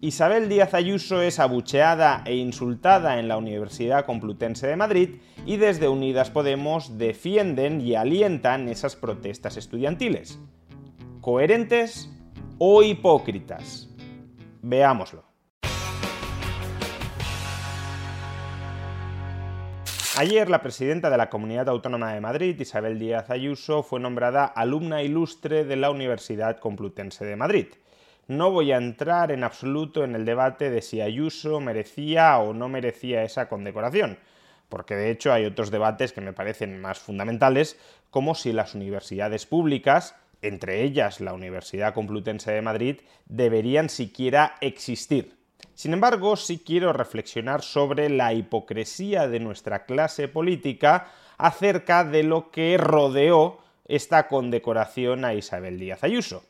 Isabel Díaz Ayuso es abucheada e insultada en la Universidad Complutense de Madrid y desde Unidas Podemos defienden y alientan esas protestas estudiantiles. ¿Coherentes o hipócritas? Veámoslo. Ayer la presidenta de la Comunidad Autónoma de Madrid, Isabel Díaz Ayuso, fue nombrada alumna ilustre de la Universidad Complutense de Madrid. No voy a entrar en absoluto en el debate de si Ayuso merecía o no merecía esa condecoración, porque de hecho hay otros debates que me parecen más fundamentales, como si las universidades públicas, entre ellas la Universidad Complutense de Madrid, deberían siquiera existir. Sin embargo, sí quiero reflexionar sobre la hipocresía de nuestra clase política acerca de lo que rodeó esta condecoración a Isabel Díaz Ayuso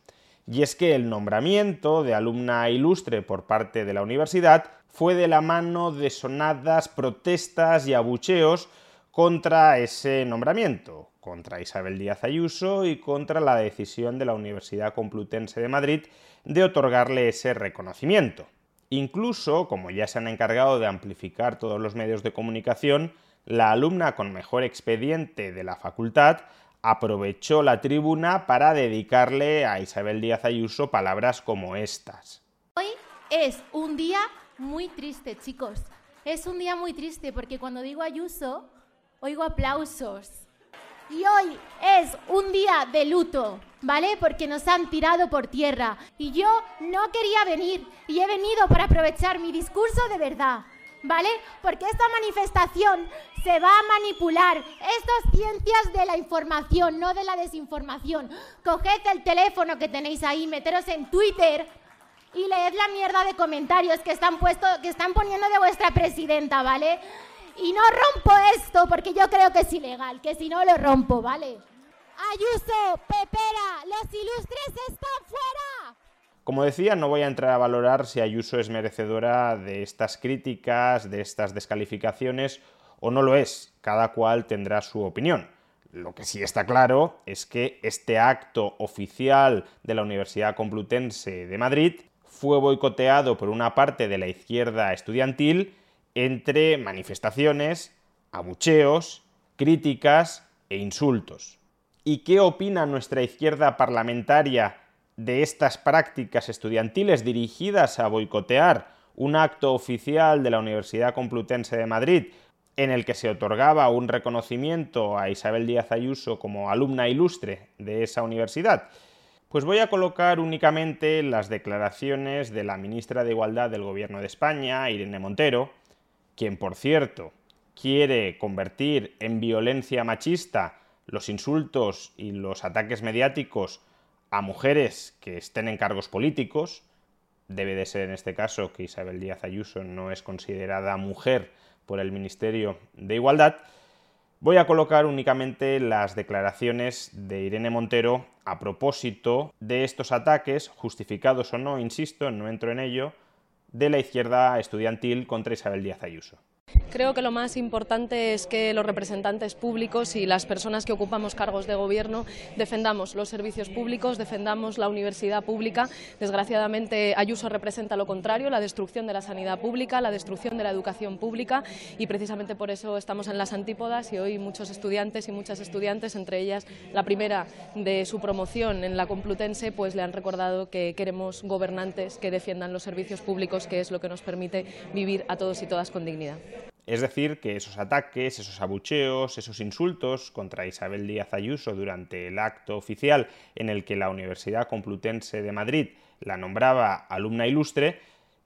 y es que el nombramiento de alumna ilustre por parte de la universidad fue de la mano de sonadas protestas y abucheos contra ese nombramiento, contra Isabel Díaz Ayuso y contra la decisión de la Universidad Complutense de Madrid de otorgarle ese reconocimiento. Incluso, como ya se han encargado de amplificar todos los medios de comunicación, la alumna con mejor expediente de la facultad aprovechó la tribuna para dedicarle a Isabel Díaz Ayuso palabras como estas. Hoy es un día muy triste, chicos. Es un día muy triste porque cuando digo Ayuso, oigo aplausos. Y hoy es un día de luto, ¿vale? Porque nos han tirado por tierra. Y yo no quería venir y he venido para aprovechar mi discurso de verdad. ¿vale? Porque esta manifestación se va a manipular. Esto es ciencias de la información, no de la desinformación. Coged el teléfono que tenéis ahí, meteros en Twitter y leed la mierda de comentarios que están, puesto, que están poniendo de vuestra presidenta, ¿vale? Y no rompo esto porque yo creo que es ilegal, que si no lo rompo, ¿vale? Ayuso, Pepera, los ilustres están fuera. Como decía, no voy a entrar a valorar si Ayuso es merecedora de estas críticas, de estas descalificaciones o no lo es. Cada cual tendrá su opinión. Lo que sí está claro es que este acto oficial de la Universidad Complutense de Madrid fue boicoteado por una parte de la izquierda estudiantil entre manifestaciones, abucheos, críticas e insultos. ¿Y qué opina nuestra izquierda parlamentaria de estas prácticas estudiantiles dirigidas a boicotear un acto oficial de la Universidad Complutense de Madrid en el que se otorgaba un reconocimiento a Isabel Díaz Ayuso como alumna ilustre de esa universidad. Pues voy a colocar únicamente las declaraciones de la ministra de Igualdad del Gobierno de España, Irene Montero, quien, por cierto, quiere convertir en violencia machista los insultos y los ataques mediáticos a mujeres que estén en cargos políticos, debe de ser en este caso que Isabel Díaz Ayuso no es considerada mujer por el Ministerio de Igualdad, voy a colocar únicamente las declaraciones de Irene Montero a propósito de estos ataques, justificados o no, insisto, no entro en ello, de la izquierda estudiantil contra Isabel Díaz Ayuso. Creo que lo más importante es que los representantes públicos y las personas que ocupamos cargos de gobierno defendamos los servicios públicos, defendamos la universidad pública. Desgraciadamente, Ayuso representa lo contrario, la destrucción de la sanidad pública, la destrucción de la educación pública y precisamente por eso estamos en las antípodas y hoy muchos estudiantes y muchas estudiantes, entre ellas la primera de su promoción en la Complutense, pues le han recordado que queremos gobernantes que defiendan los servicios públicos, que es lo que nos permite vivir a todos y todas con dignidad. Es decir, que esos ataques, esos abucheos, esos insultos contra Isabel Díaz Ayuso durante el acto oficial en el que la Universidad Complutense de Madrid la nombraba alumna ilustre,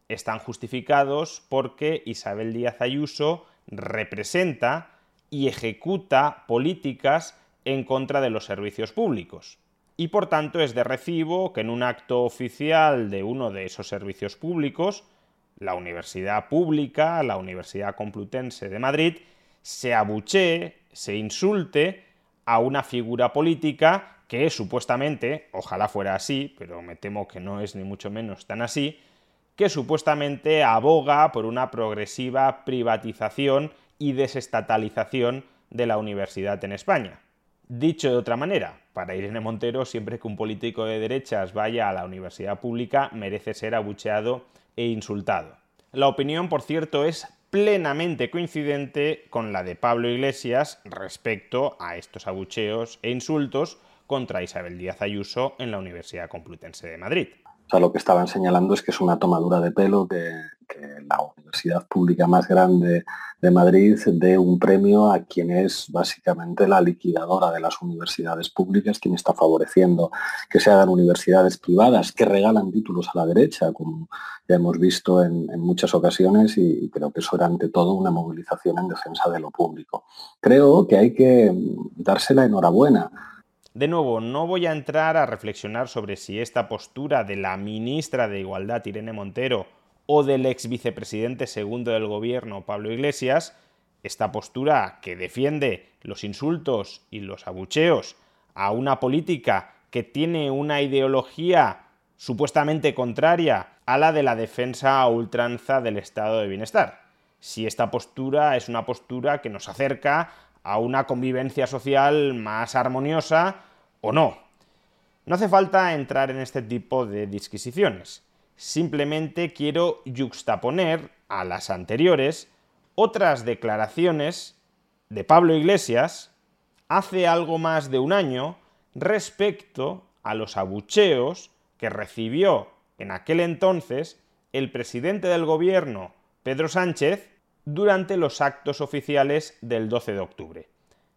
están justificados porque Isabel Díaz Ayuso representa y ejecuta políticas en contra de los servicios públicos. y por tanto es de recibo que en un acto oficial de uno de esos servicios públicos, la Universidad Pública, la Universidad Complutense de Madrid, se abuchee, se insulte a una figura política que supuestamente, ojalá fuera así, pero me temo que no es ni mucho menos tan así, que supuestamente aboga por una progresiva privatización y desestatalización de la universidad en España. Dicho de otra manera, para Irene Montero, siempre que un político de derechas vaya a la universidad pública, merece ser abucheado e insultado. La opinión, por cierto, es plenamente coincidente con la de Pablo Iglesias respecto a estos abucheos e insultos contra Isabel Díaz Ayuso en la Universidad Complutense de Madrid. Sea, lo que estaban señalando es que es una tomadura de pelo que, la universidad pública más grande de Madrid dé un premio a quien es básicamente la liquidadora de las universidades públicas, quien está favoreciendo que se hagan universidades privadas que regalan títulos a la derecha, como ya hemos visto en, muchas ocasiones, y creo que eso era ante todo una movilización en defensa de lo público. Creo que hay que darse la enhorabuena de nuevo, no voy a entrar a reflexionar sobre si esta postura de la ministra de Igualdad, Irene Montero, o del ex vicepresidente segundo del gobierno, Pablo Iglesias, esta postura que defiende los insultos y los abucheos a una política que tiene una ideología supuestamente contraria a la de la defensa a ultranza del estado de bienestar. Si esta postura es una postura que nos acerca a una convivencia social más armoniosa o no. No hace falta entrar en este tipo de disquisiciones. Simplemente quiero yuxtaponer a las anteriores otras declaraciones de Pablo Iglesias hace algo más de un año respecto a los abucheos que recibió en aquel entonces el presidente del gobierno, Pedro Sánchez, durante los actos oficiales del 12 de octubre.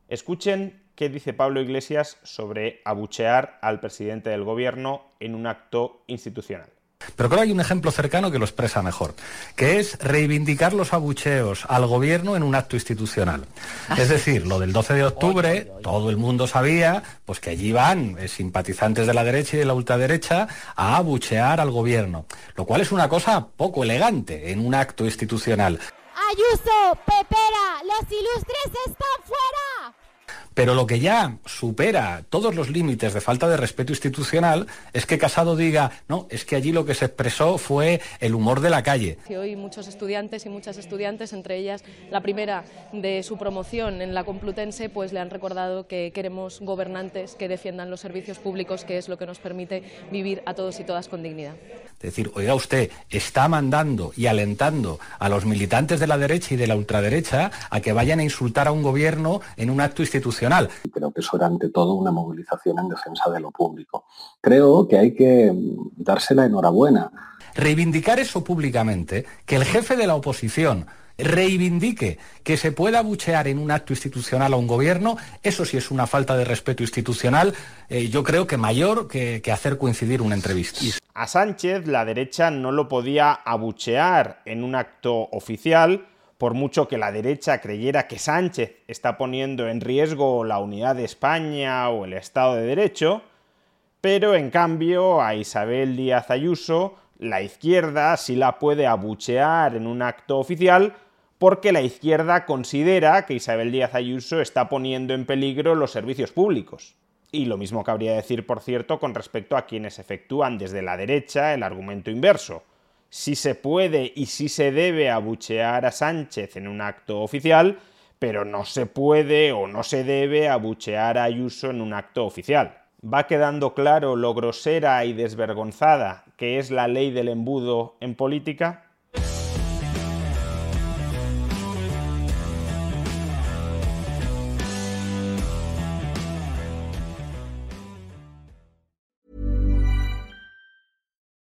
Escuchen qué dice Pablo Iglesias sobre abuchear al presidente del gobierno en un acto institucional. Pero creo que hay un ejemplo cercano que lo expresa mejor, que es reivindicar los abucheos al gobierno en un acto institucional. Es decir, lo del 12 de octubre, todo el mundo sabía pues que allí van eh, simpatizantes de la derecha y de la ultraderecha a abuchear al gobierno, lo cual es una cosa poco elegante en un acto institucional. Ayuso, Pepera, los ilustres están fuera. Pero lo que ya supera todos los límites de falta de respeto institucional es que Casado diga, no, es que allí lo que se expresó fue el humor de la calle. Hoy muchos estudiantes y muchas estudiantes, entre ellas la primera de su promoción en la Complutense, pues le han recordado que queremos gobernantes que defiendan los servicios públicos, que es lo que nos permite vivir a todos y todas con dignidad. Es decir, oiga usted, está mandando y alentando a los militantes de la derecha y de la ultraderecha a que vayan a insultar a un gobierno en un acto institucional. Creo que eso era ante todo una movilización en defensa de lo público. Creo que hay que darse la enhorabuena. Reivindicar eso públicamente, que el jefe de la oposición reivindique que se pueda buchear en un acto institucional a un gobierno, eso sí es una falta de respeto institucional, eh, yo creo que mayor que, que hacer coincidir una entrevista. A Sánchez la derecha no lo podía abuchear en un acto oficial, por mucho que la derecha creyera que Sánchez está poniendo en riesgo la unidad de España o el Estado de Derecho, pero en cambio a Isabel Díaz Ayuso la izquierda sí la puede abuchear en un acto oficial porque la izquierda considera que Isabel Díaz Ayuso está poniendo en peligro los servicios públicos. Y lo mismo cabría decir, por cierto, con respecto a quienes efectúan desde la derecha el argumento inverso. Si se puede y si se debe abuchear a Sánchez en un acto oficial, pero no se puede o no se debe abuchear a Ayuso en un acto oficial. ¿Va quedando claro lo grosera y desvergonzada que es la ley del embudo en política?